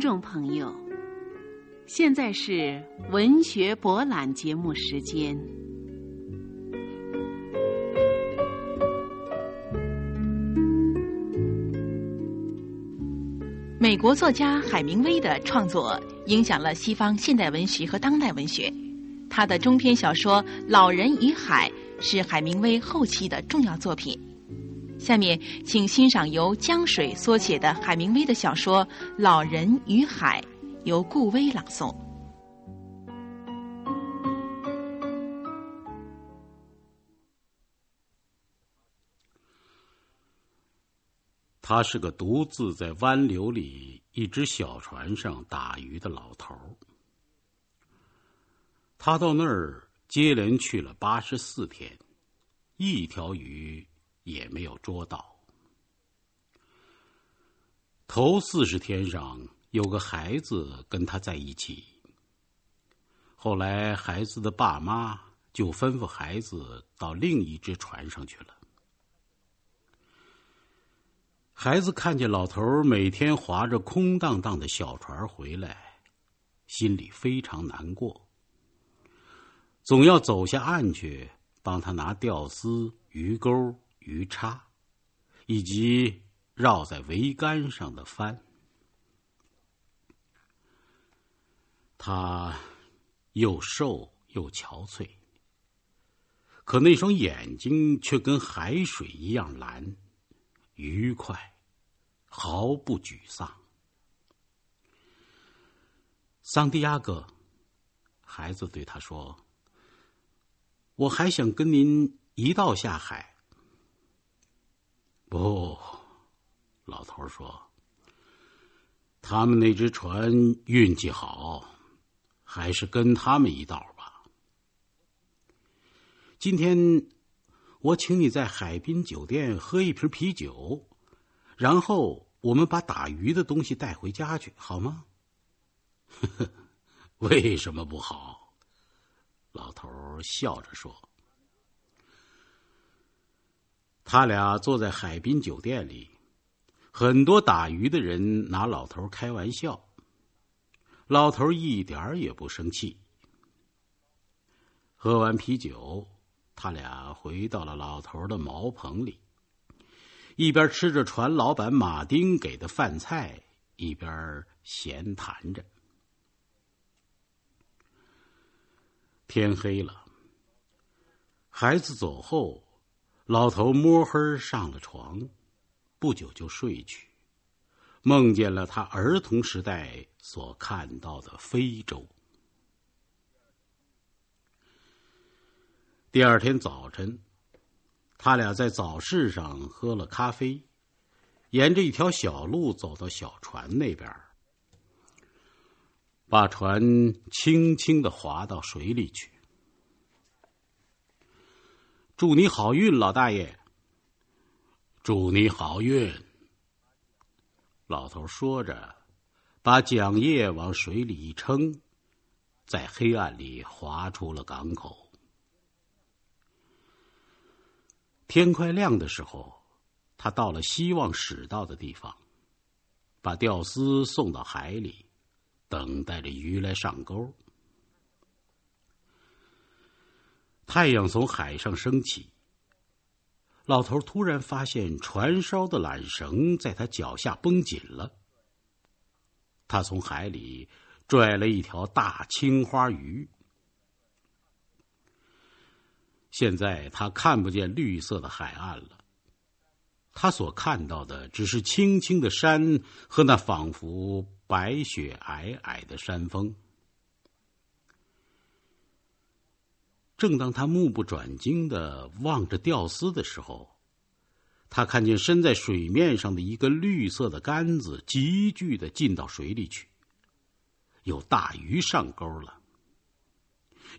众朋友，现在是文学博览节目时间。美国作家海明威的创作影响了西方现代文学和当代文学。他的中篇小说《老人与海》是海明威后期的重要作品。下面，请欣赏由江水所写的海明威的小说《老人与海》，由顾威朗诵。他是个独自在湾流里一只小船上打鱼的老头儿。他到那儿接连去了八十四天，一条鱼。也没有捉到。头四十天上有个孩子跟他在一起。后来孩子的爸妈就吩咐孩子到另一只船上去了。孩子看见老头每天划着空荡荡的小船回来，心里非常难过，总要走下岸去帮他拿钓丝、鱼钩。鱼叉，以及绕在桅杆上的帆。他又瘦又憔悴，可那双眼睛却跟海水一样蓝，愉快，毫不沮丧。桑迪亚哥，孩子对他说：“我还想跟您一道下海。”不，老头说：“他们那只船运气好，还是跟他们一道吧。今天我请你在海滨酒店喝一瓶啤酒，然后我们把打鱼的东西带回家去，好吗？” 为什么不好？老头笑着说。他俩坐在海滨酒店里，很多打鱼的人拿老头开玩笑。老头一点也不生气。喝完啤酒，他俩回到了老头的茅棚里，一边吃着船老板马丁给的饭菜，一边闲谈着。天黑了，孩子走后。老头摸黑上了床，不久就睡去，梦见了他儿童时代所看到的非洲。第二天早晨，他俩在早市上喝了咖啡，沿着一条小路走到小船那边，把船轻轻的划到水里去。祝你好运，老大爷。祝你好运。老头说着，把桨叶往水里一撑，在黑暗里划出了港口。天快亮的时候，他到了希望驶到的地方，把钓丝送到海里，等待着鱼来上钩。太阳从海上升起，老头突然发现船梢的缆绳在他脚下绷紧了。他从海里拽了一条大青花鱼。现在他看不见绿色的海岸了，他所看到的只是青青的山和那仿佛白雪皑皑的山峰。正当他目不转睛的望着钓丝的时候，他看见伸在水面上的一个绿色的杆子急剧的进到水里去，有大鱼上钩了。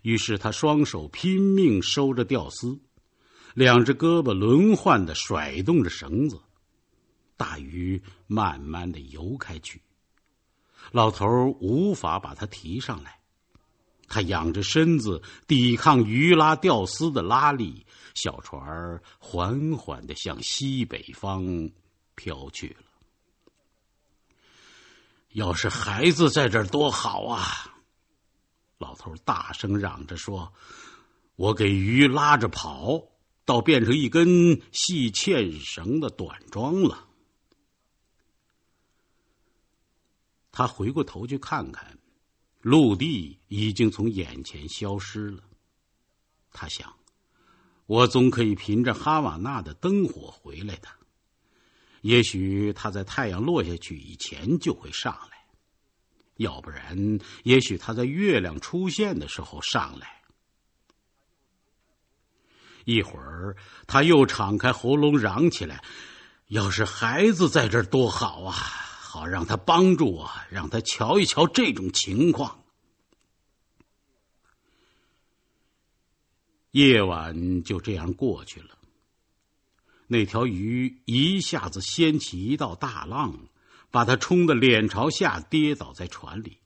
于是他双手拼命收着钓丝，两只胳膊轮换的甩动着绳子，大鱼慢慢的游开去，老头无法把它提上来。他仰着身子抵抗鱼拉钓丝的拉力，小船儿缓缓的向西北方飘去了。要是孩子在这儿多好啊！老头大声嚷着说：“我给鱼拉着跑，倒变成一根细纤绳的短桩了。”他回过头去看看，陆地已经从眼前消失了。他想：“我总可以凭着哈瓦那的灯火回来的。也许他在太阳落下去以前就会上来。”要不然，也许他在月亮出现的时候上来。一会儿，他又敞开喉咙嚷起来：“要是孩子在这儿多好啊！好让他帮助我，让他瞧一瞧这种情况。”夜晚就这样过去了。那条鱼一下子掀起一道大浪。把他冲得脸朝下跌倒在船里，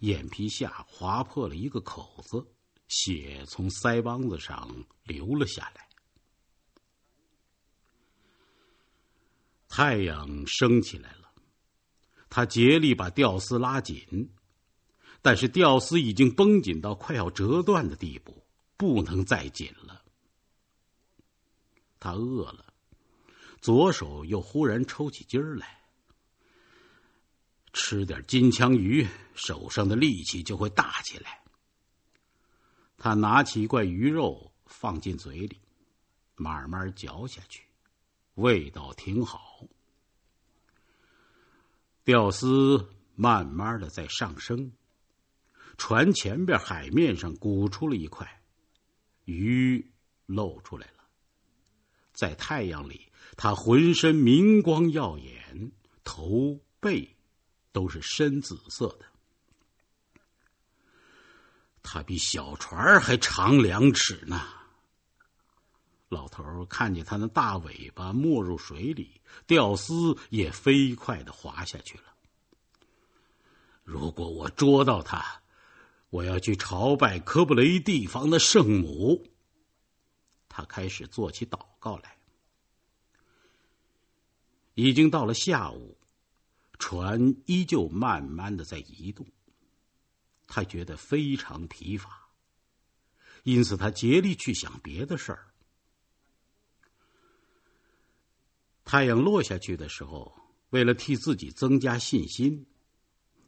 眼皮下划破了一个口子，血从腮帮子上流了下来。太阳升起来了，他竭力把吊丝拉紧，但是吊丝已经绷紧到快要折断的地步，不能再紧了。他饿了，左手又忽然抽起筋儿来。吃点金枪鱼，手上的力气就会大起来。他拿起一块鱼肉放进嘴里，慢慢嚼下去，味道挺好。钓丝慢慢的在上升，船前边海面上鼓出了一块，鱼露出来了。在太阳里，它浑身明光耀眼，头背。都是深紫色的，它比小船还长两尺呢。老头看见他那大尾巴没入水里，钓丝也飞快的滑下去了。如果我捉到他，我要去朝拜科布雷地方的圣母。他开始做起祷告来。已经到了下午。船依旧慢慢的在移动，他觉得非常疲乏，因此他竭力去想别的事儿。太阳落下去的时候，为了替自己增加信心，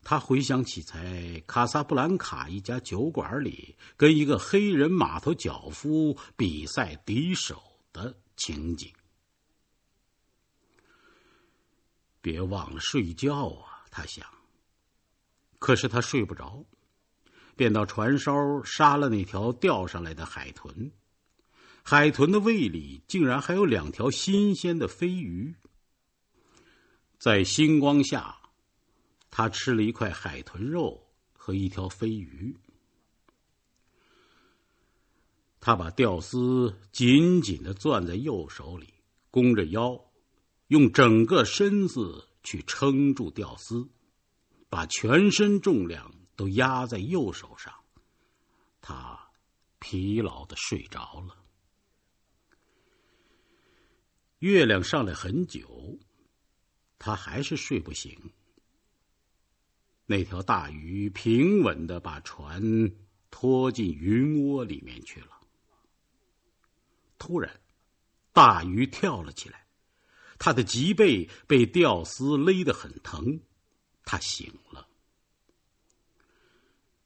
他回想起在卡萨布兰卡一家酒馆里跟一个黑人码头脚夫比赛敌手的情景。别忘了睡觉啊！他想。可是他睡不着，便到船梢杀了那条钓上来的海豚。海豚的胃里竟然还有两条新鲜的飞鱼。在星光下，他吃了一块海豚肉和一条飞鱼。他把钓丝紧紧的攥在右手里，弓着腰。用整个身子去撑住吊丝，把全身重量都压在右手上，他疲劳的睡着了。月亮上来很久，他还是睡不醒。那条大鱼平稳的把船拖进云窝里面去了。突然，大鱼跳了起来。他的脊背被吊丝勒得很疼，他醒了。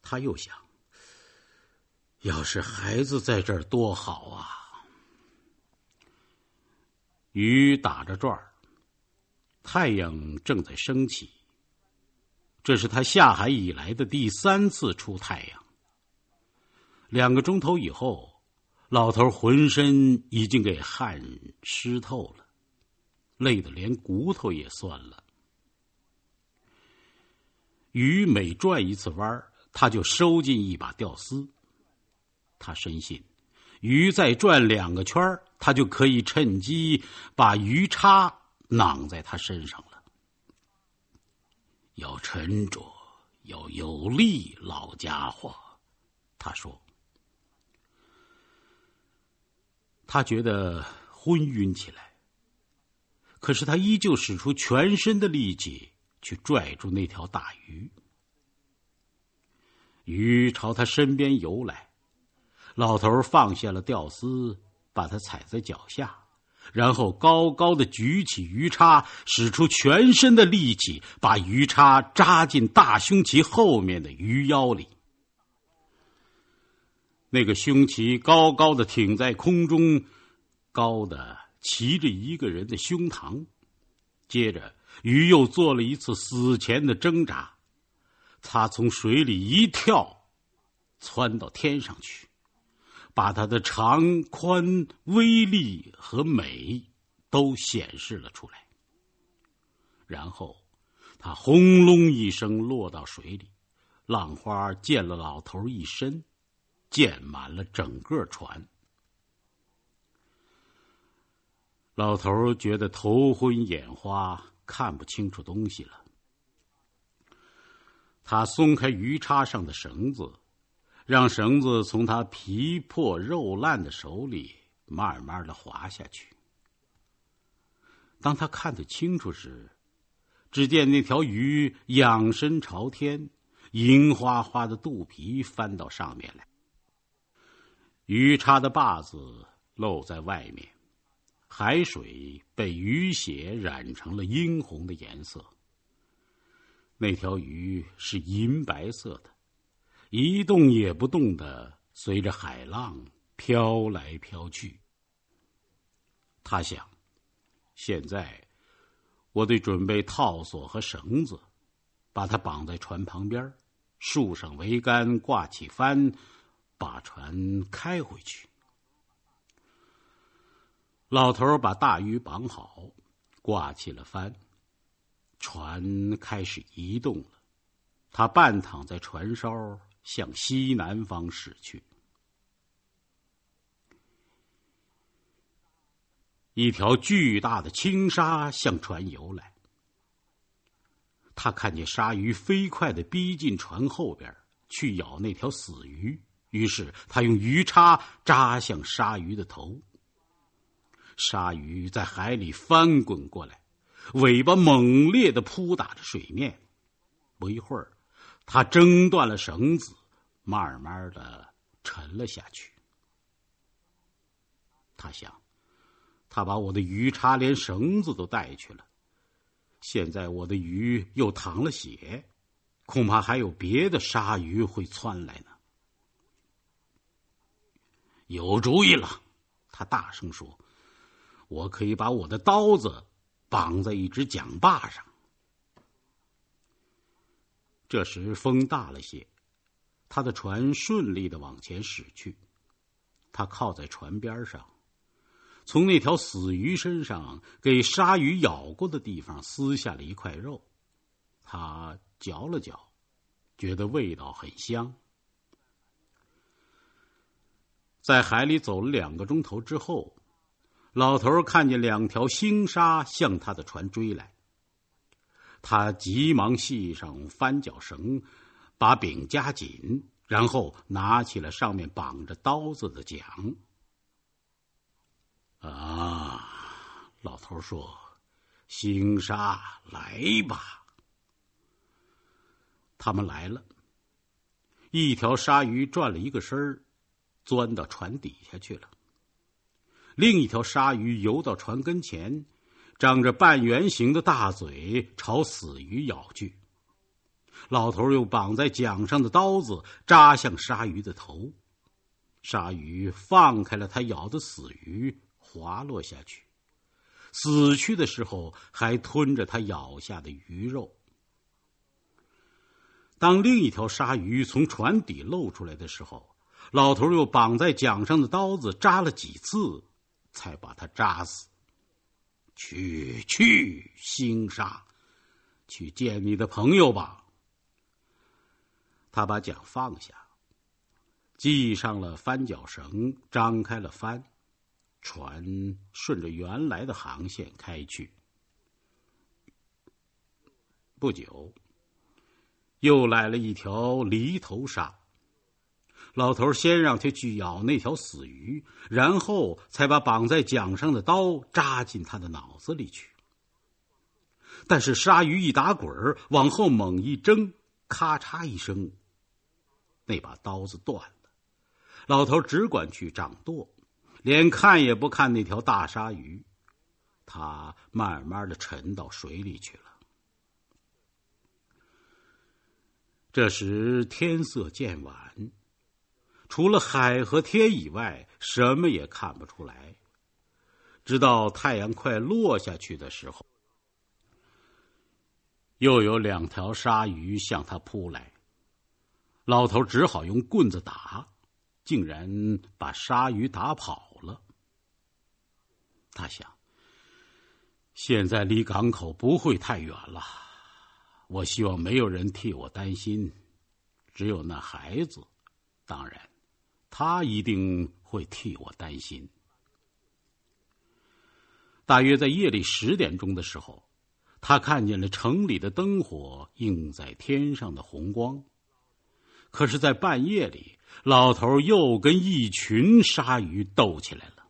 他又想：要是孩子在这儿多好啊！鱼打着转儿，太阳正在升起。这是他下海以来的第三次出太阳。两个钟头以后，老头浑身已经给汗湿透了。累得连骨头也酸了。鱼每转一次弯儿，他就收进一把钓丝。他深信，鱼再转两个圈儿，他就可以趁机把鱼叉囊在他身上了。要沉着，要有力，老家伙，他说。他觉得昏晕起来。可是他依旧使出全身的力气去拽住那条大鱼。鱼朝他身边游来，老头放下了钓丝，把它踩在脚下，然后高高的举起鱼叉，使出全身的力气，把鱼叉扎进大胸鳍后面的鱼腰里。那个胸鳍高高的挺在空中，高的骑着一个人的胸膛。接着，鱼又做了一次死前的挣扎。他从水里一跳，窜到天上去，把他的长宽、威力和美都显示了出来。然后，他轰隆一声落到水里，浪花溅了老头一身，溅满了整个船。老头觉得头昏眼花，看不清楚东西了。他松开鱼叉上的绳子，让绳子从他皮破肉烂的手里慢慢的滑下去。当他看得清楚时，只见那条鱼仰身朝天，银花花的肚皮翻到上面来，鱼叉的把子露在外面，海水被鱼血染成了殷红的颜色。那条鱼是银白色的，一动也不动的随着海浪飘来飘去。他想，现在我得准备套索和绳子，把它绑在船旁边，树上桅杆，挂起帆，把船开回去。老头把大鱼绑好，挂起了帆。船开始移动了，他半躺在船梢，向西南方驶去。一条巨大的青鲨向船游来，他看见鲨鱼飞快的逼近船后边，去咬那条死鱼。于是他用鱼叉扎向鲨鱼的头，鲨鱼在海里翻滚过来。尾巴猛烈的扑打着水面，不一会儿，他挣断了绳子，慢慢的沉了下去。他想，他把我的鱼叉连绳子都带去了，现在我的鱼又淌了血，恐怕还有别的鲨鱼会窜来呢。有主意了，他大声说：“我可以把我的刀子。”绑在一只桨把上。这时风大了些，他的船顺利的往前驶去。他靠在船边上，从那条死鱼身上给鲨鱼咬过的地方撕下了一块肉，他嚼了嚼，觉得味道很香。在海里走了两个钟头之后。老头看见两条星鲨向他的船追来，他急忙系上翻脚绳，把柄夹紧，然后拿起了上面绑着刀子的桨。啊，老头说：“星鲨，来吧。”他们来了，一条鲨鱼转了一个身儿，钻到船底下去了。另一条鲨鱼游到船跟前，张着半圆形的大嘴朝死鱼咬去。老头又绑在桨上的刀子扎向鲨鱼的头，鲨鱼放开了他咬的死鱼，滑落下去。死去的时候还吞着他咬下的鱼肉。当另一条鲨鱼从船底露出来的时候，老头又绑在桨上的刀子扎了几次。才把他扎死。去去，星沙，去见你的朋友吧。他把桨放下，系上了帆脚绳，张开了帆，船顺着原来的航线开去。不久，又来了一条犁头鲨。老头先让他去咬那条死鱼，然后才把绑在桨上的刀扎进他的脑子里去。但是鲨鱼一打滚，往后猛一挣，咔嚓一声，那把刀子断了。老头只管去掌舵，连看也不看那条大鲨鱼。他慢慢的沉到水里去了。这时天色渐晚，除了海和天以外，什么也看不出来。直到太阳快落下去的时候，又有两条鲨鱼向他扑来。老头只好用棍子打，竟然把鲨鱼打跑了。他想，现在离港口不会太远了。我希望没有人替我担心，只有那孩子，当然，他一定会替我担心。大约在夜里十点钟的时候，他看见了城里的灯火映在天上的红光。可是，在半夜里，老头又跟一群鲨鱼斗起来了。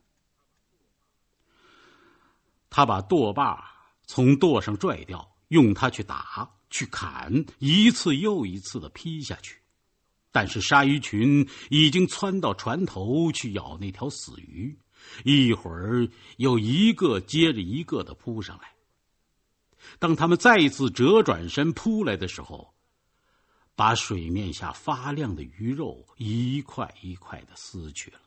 他把舵把从舵上拽掉，用它去打、去砍，一次又一次的劈下去。但是，鲨鱼群已经窜到船头去咬那条死鱼。一会儿又一个接着一个的扑上来。当他们再一次折转身扑来的时候，把水面下发亮的鱼肉一块一块的撕去了。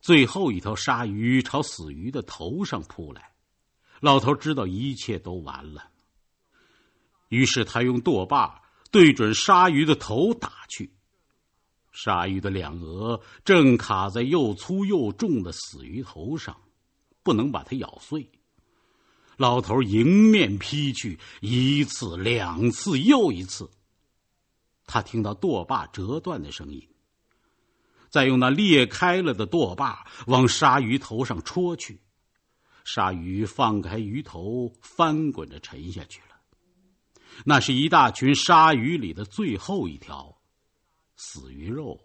最后一条鲨鱼朝死鱼的头上扑来，老头知道一切都完了。于是他用舵把对准鲨鱼的头打去。鲨鱼的两额正卡在又粗又重的死鱼头上，不能把它咬碎。老头迎面劈去，一次、两次，又一次。他听到舵把折断的声音，再用那裂开了的舵把往鲨鱼头上戳去。鲨鱼放开鱼头，翻滚着沉下去了。那是一大群鲨鱼里的最后一条。死鱼肉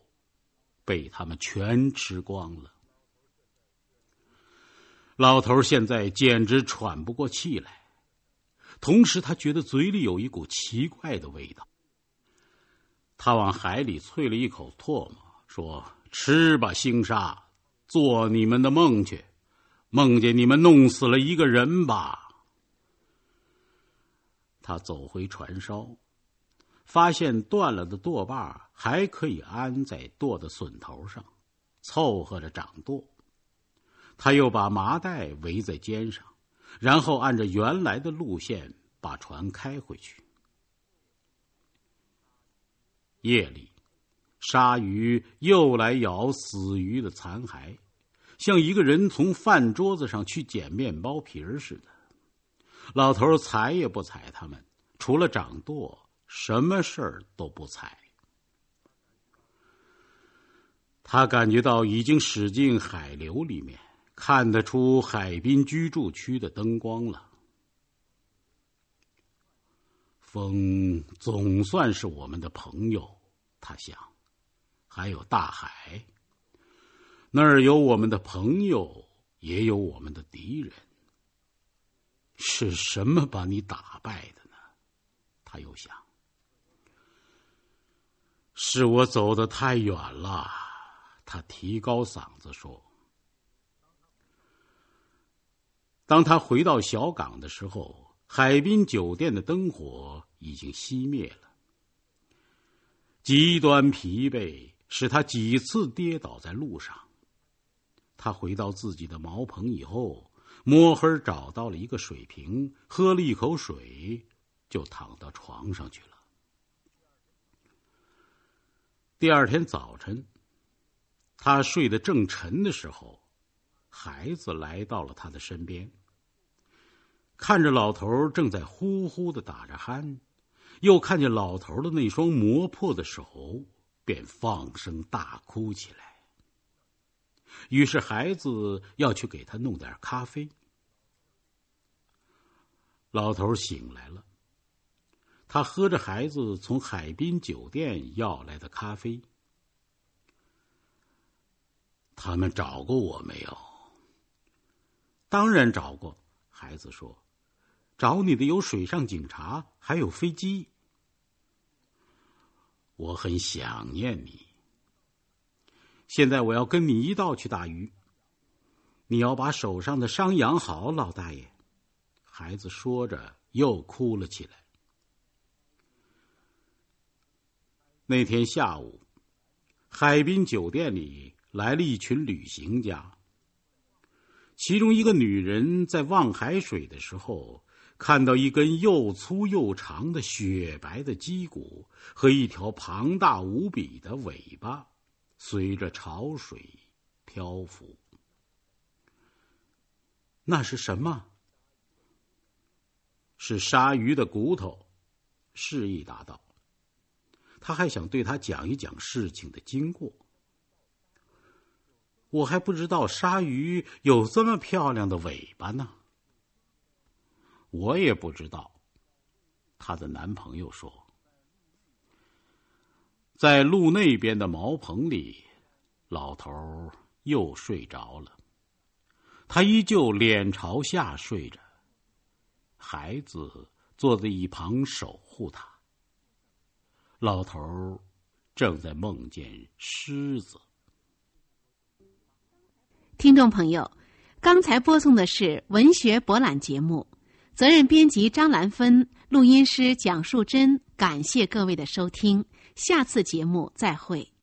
被他们全吃光了。老头现在简直喘不过气来，同时他觉得嘴里有一股奇怪的味道。他往海里啐了一口唾沫，说：“吃吧，星沙，做你们的梦去，梦见你们弄死了一个人吧。”他走回船梢。发现断了的舵把还可以安在舵的榫头上，凑合着掌舵。他又把麻袋围在肩上，然后按照原来的路线把船开回去。夜里，鲨鱼又来咬死鱼的残骸，像一个人从饭桌子上去捡面包皮儿似的。老头踩也不踩他们，除了掌舵。什么事儿都不睬。他感觉到已经驶进海流里面，看得出海滨居住区的灯光了。风总算是我们的朋友，他想。还有大海，那儿有我们的朋友，也有我们的敌人。是什么把你打败的呢？他又想。是我走的太远了，他提高嗓子说。当他回到小港的时候，海滨酒店的灯火已经熄灭了。极端疲惫使他几次跌倒在路上。他回到自己的茅棚以后，摸黑找到了一个水瓶，喝了一口水，就躺到床上去了。第二天早晨，他睡得正沉的时候，孩子来到了他的身边。看着老头正在呼呼的打着鼾，又看见老头的那双磨破的手，便放声大哭起来。于是孩子要去给他弄点咖啡。老头醒来了。他喝着孩子从海滨酒店要来的咖啡。他们找过我没有？当然找过，孩子说：“找你的有水上警察，还有飞机。我很想念你。现在我要跟你一道去打鱼。你要把手上的伤养好，老大爷。”孩子说着，又哭了起来。那天下午，海滨酒店里来了一群旅行家。其中一个女人在望海水的时候，看到一根又粗又长的雪白的脊骨和一条庞大无比的尾巴，随着潮水漂浮。那是什么？是鲨鱼的骨头。示意答道。他还想对他讲一讲事情的经过。我还不知道鲨鱼有这么漂亮的尾巴呢。我也不知道，她的男朋友说，在路那边的茅棚里，老头又睡着了。他依旧脸朝下睡着，孩子坐在一旁守护他。老头正在梦见狮子。听众朋友，刚才播送的是文学博览节目，责任编辑张兰芬，录音师蒋树珍。感谢各位的收听，下次节目再会。